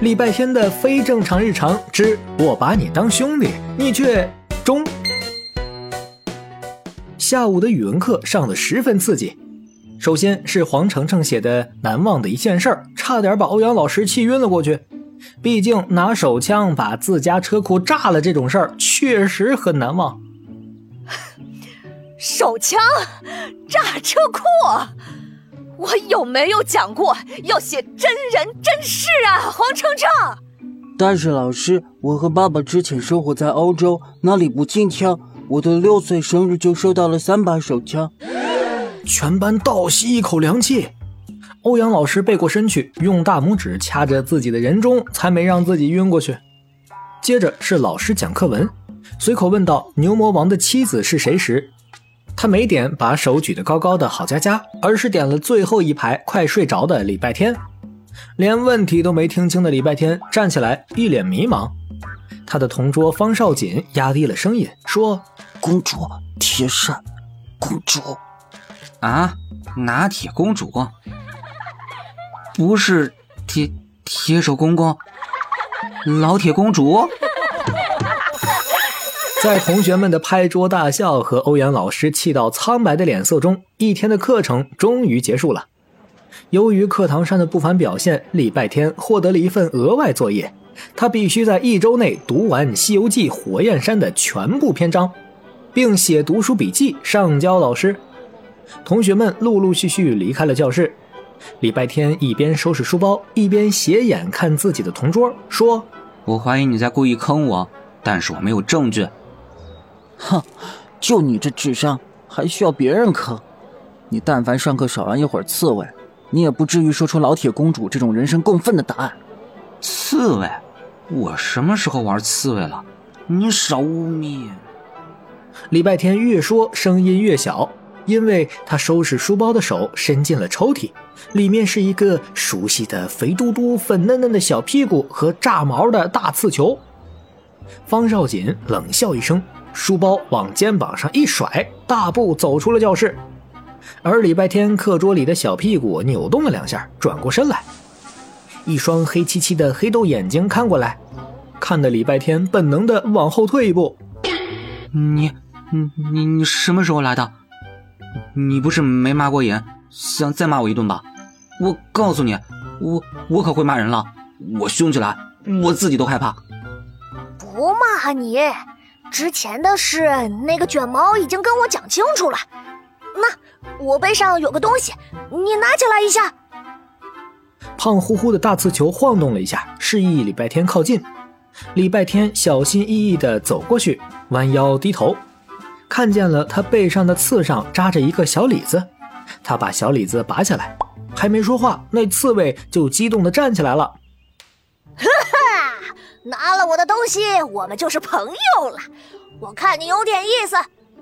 礼拜天的非正常日常之我把你当兄弟，你却中。下午的语文课上的十分刺激，首先是黄程程写的难忘的一件事儿，差点把欧阳老师气晕了过去。毕竟拿手枪把自家车库炸了这种事儿，确实很难忘。手枪炸车库，我有没有讲过要写真人真事啊？黄澄澄。但是老师，我和爸爸之前生活在欧洲，那里不禁枪。我的六岁生日就收到了三把手枪。全班倒吸一口凉气。欧阳老师背过身去，用大拇指掐着自己的人中，才没让自己晕过去。接着是老师讲课文，随口问到牛魔王的妻子是谁时，他没点把手举得高高的郝佳佳，而是点了最后一排快睡着的礼拜天。连问题都没听清的礼拜天站起来，一脸迷茫。他的同桌方少锦压低了声音说：“公主，铁扇，公主，啊，拿铁公主。”不是铁铁手公公，老铁公主，在同学们的拍桌大笑和欧阳老师气到苍白的脸色中，一天的课程终于结束了。由于课堂上的不凡表现，礼拜天获得了一份额外作业，他必须在一周内读完《西游记》火焰山的全部篇章，并写读书笔记上交老师。同学们陆陆续续离开了教室。礼拜天一边收拾书包，一边斜眼看自己的同桌，说：“我怀疑你在故意坑我，但是我没有证据。”哼，就你这智商，还需要别人坑？你但凡上课少玩一会儿刺猬，你也不至于说出老铁公主这种人神共愤的答案。刺猬？我什么时候玩刺猬了？你少污蔑！礼拜天越说声音越小。因为他收拾书包的手伸进了抽屉，里面是一个熟悉的肥嘟嘟、粉嫩嫩的小屁股和炸毛的大刺球。方少锦冷笑一声，书包往肩膀上一甩，大步走出了教室。而礼拜天课桌里的小屁股扭动了两下，转过身来，一双黑漆漆的黑豆眼睛看过来，看得礼拜天本能的往后退一步。你，你，你，你什么时候来的？你不是没骂过瘾，想再骂我一顿吧？我告诉你，我我可会骂人了，我凶起来，我自己都害怕。不骂你，之前的事那个卷毛已经跟我讲清楚了。那我背上有个东西，你拿起来一下。胖乎乎的大刺球晃动了一下，示意礼拜天靠近。礼拜天小心翼翼地走过去，弯腰低头。看见了他背上的刺上扎着一个小李子，他把小李子拔下来，还没说话，那刺猬就激动地站起来了。拿了我的东西，我们就是朋友了。我看你有点意思，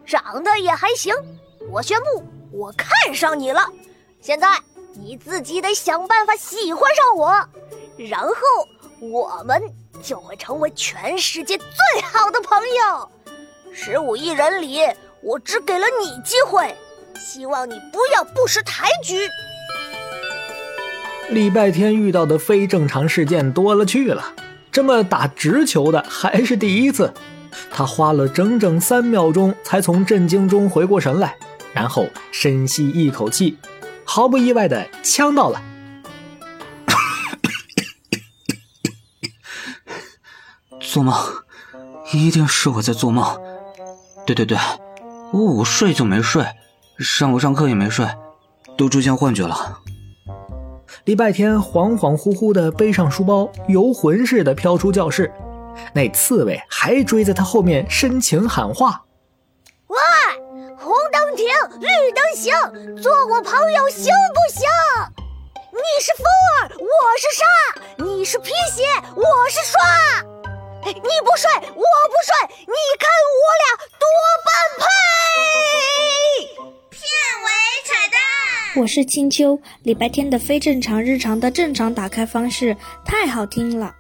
长得也还行。我宣布，我看上你了。现在你自己得想办法喜欢上我，然后我们就会成为全世界最好的朋友。十五亿人里，我只给了你机会，希望你不要不识抬举。礼拜天遇到的非正常事件多了去了，这么打直球的还是第一次。他花了整整三秒钟才从震惊中回过神来，然后深吸一口气，毫不意外的呛到了。做梦，一定是我在做梦。对对对，我午睡就没睡，上午上课也没睡，都出现幻觉了。礼拜天恍恍惚惚的背上书包，游魂似的飘出教室，那刺猬还追在他后面深情喊话：“喂，红灯停，绿灯行，做我朋友行不行？你是风儿，我是沙，你是皮鞋，我是刷。”你不睡，我不睡，你看我俩多般配！我是青秋。礼拜天的非正常日常的正常打开方式太好听了。